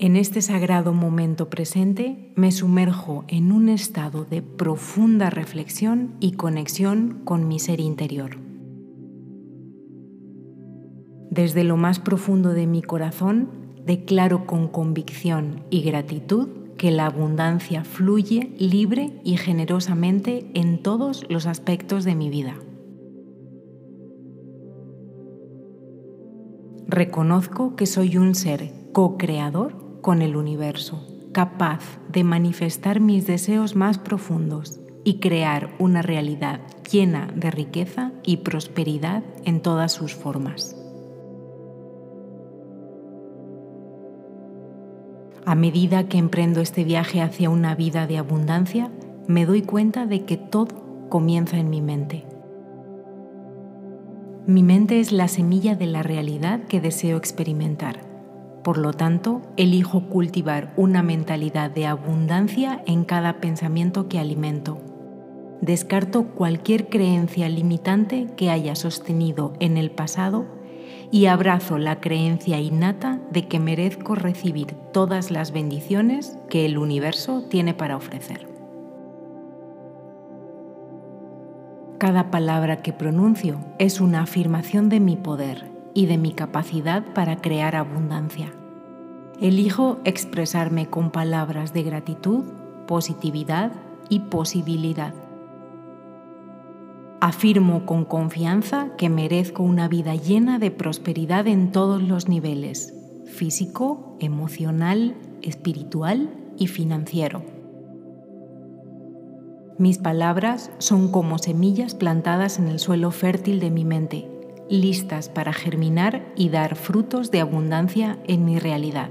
En este sagrado momento presente me sumerjo en un estado de profunda reflexión y conexión con mi ser interior. Desde lo más profundo de mi corazón declaro con convicción y gratitud que la abundancia fluye libre y generosamente en todos los aspectos de mi vida. Reconozco que soy un ser co-creador con el universo, capaz de manifestar mis deseos más profundos y crear una realidad llena de riqueza y prosperidad en todas sus formas. A medida que emprendo este viaje hacia una vida de abundancia, me doy cuenta de que todo comienza en mi mente. Mi mente es la semilla de la realidad que deseo experimentar por lo tanto, elijo cultivar una mentalidad de abundancia en cada pensamiento que alimento. Descarto cualquier creencia limitante que haya sostenido en el pasado y abrazo la creencia innata de que merezco recibir todas las bendiciones que el universo tiene para ofrecer. Cada palabra que pronuncio es una afirmación de mi poder y de mi capacidad para crear abundancia. Elijo expresarme con palabras de gratitud, positividad y posibilidad. Afirmo con confianza que merezco una vida llena de prosperidad en todos los niveles, físico, emocional, espiritual y financiero. Mis palabras son como semillas plantadas en el suelo fértil de mi mente listas para germinar y dar frutos de abundancia en mi realidad.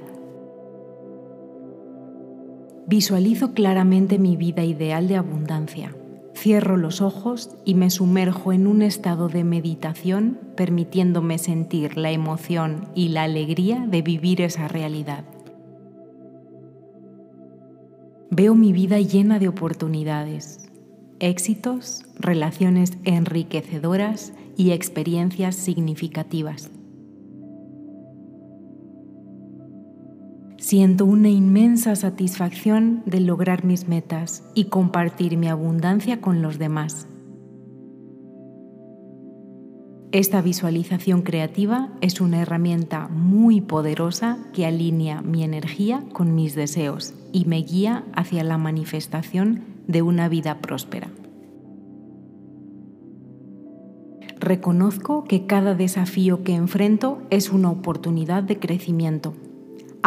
Visualizo claramente mi vida ideal de abundancia. Cierro los ojos y me sumerjo en un estado de meditación permitiéndome sentir la emoción y la alegría de vivir esa realidad. Veo mi vida llena de oportunidades, éxitos, relaciones enriquecedoras y experiencias significativas. Siento una inmensa satisfacción de lograr mis metas y compartir mi abundancia con los demás. Esta visualización creativa es una herramienta muy poderosa que alinea mi energía con mis deseos y me guía hacia la manifestación de una vida próspera. Reconozco que cada desafío que enfrento es una oportunidad de crecimiento.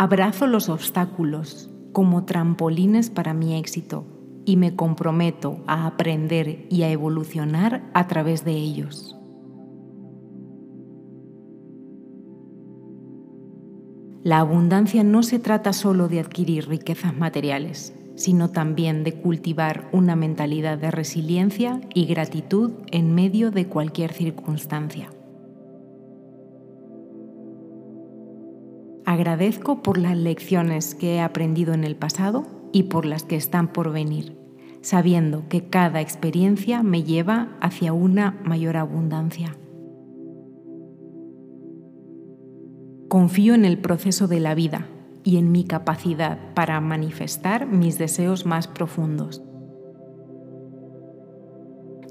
Abrazo los obstáculos como trampolines para mi éxito y me comprometo a aprender y a evolucionar a través de ellos. La abundancia no se trata solo de adquirir riquezas materiales sino también de cultivar una mentalidad de resiliencia y gratitud en medio de cualquier circunstancia. Agradezco por las lecciones que he aprendido en el pasado y por las que están por venir, sabiendo que cada experiencia me lleva hacia una mayor abundancia. Confío en el proceso de la vida y en mi capacidad para manifestar mis deseos más profundos.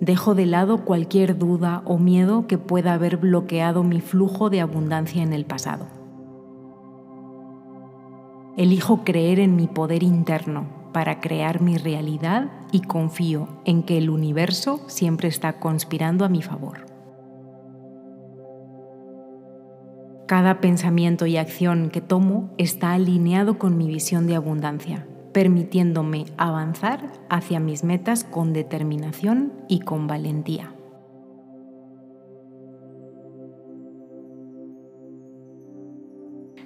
Dejo de lado cualquier duda o miedo que pueda haber bloqueado mi flujo de abundancia en el pasado. Elijo creer en mi poder interno para crear mi realidad y confío en que el universo siempre está conspirando a mi favor. Cada pensamiento y acción que tomo está alineado con mi visión de abundancia, permitiéndome avanzar hacia mis metas con determinación y con valentía.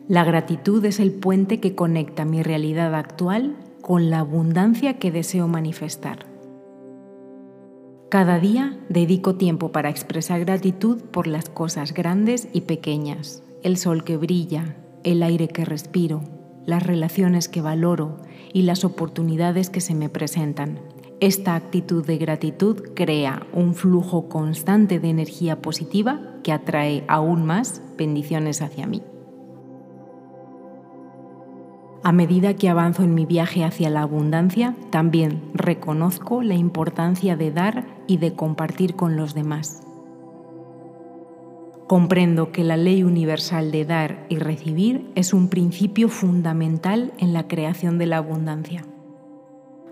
La gratitud es el puente que conecta mi realidad actual con la abundancia que deseo manifestar. Cada día dedico tiempo para expresar gratitud por las cosas grandes y pequeñas, el sol que brilla, el aire que respiro, las relaciones que valoro y las oportunidades que se me presentan. Esta actitud de gratitud crea un flujo constante de energía positiva que atrae aún más bendiciones hacia mí. A medida que avanzo en mi viaje hacia la abundancia, también reconozco la importancia de dar y de compartir con los demás. Comprendo que la ley universal de dar y recibir es un principio fundamental en la creación de la abundancia.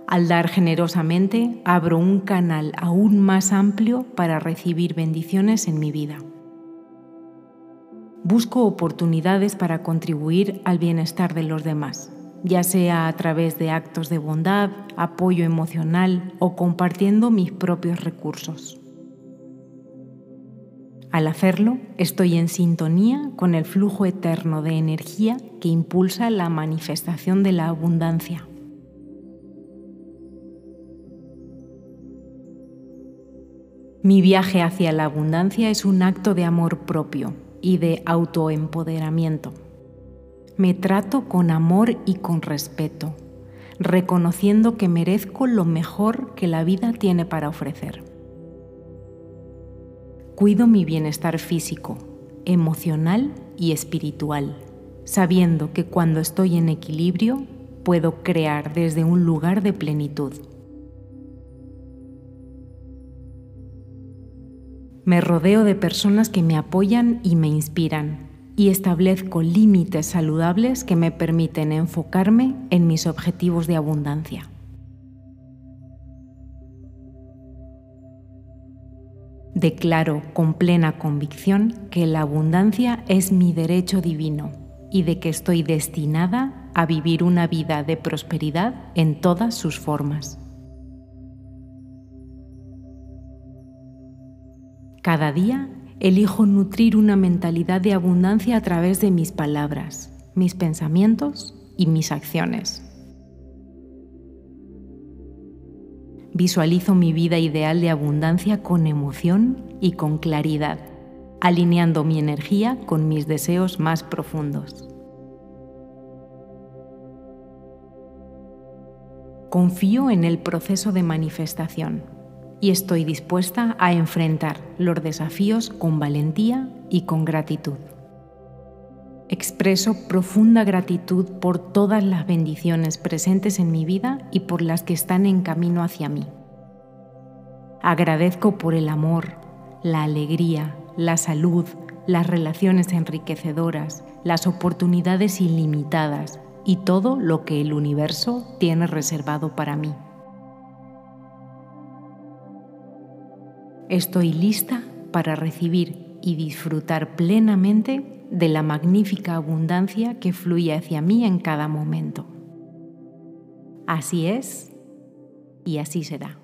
Al dar generosamente, abro un canal aún más amplio para recibir bendiciones en mi vida. Busco oportunidades para contribuir al bienestar de los demás, ya sea a través de actos de bondad, apoyo emocional o compartiendo mis propios recursos. Al hacerlo, estoy en sintonía con el flujo eterno de energía que impulsa la manifestación de la abundancia. Mi viaje hacia la abundancia es un acto de amor propio y de autoempoderamiento. Me trato con amor y con respeto, reconociendo que merezco lo mejor que la vida tiene para ofrecer. Cuido mi bienestar físico, emocional y espiritual, sabiendo que cuando estoy en equilibrio puedo crear desde un lugar de plenitud. Me rodeo de personas que me apoyan y me inspiran y establezco límites saludables que me permiten enfocarme en mis objetivos de abundancia. Declaro con plena convicción que la abundancia es mi derecho divino y de que estoy destinada a vivir una vida de prosperidad en todas sus formas. Cada día elijo nutrir una mentalidad de abundancia a través de mis palabras, mis pensamientos y mis acciones. Visualizo mi vida ideal de abundancia con emoción y con claridad, alineando mi energía con mis deseos más profundos. Confío en el proceso de manifestación y estoy dispuesta a enfrentar los desafíos con valentía y con gratitud. Expreso profunda gratitud por todas las bendiciones presentes en mi vida y por las que están en camino hacia mí. Agradezco por el amor, la alegría, la salud, las relaciones enriquecedoras, las oportunidades ilimitadas y todo lo que el universo tiene reservado para mí. Estoy lista para recibir y disfrutar plenamente de la magnífica abundancia que fluye hacia mí en cada momento. Así es y así será.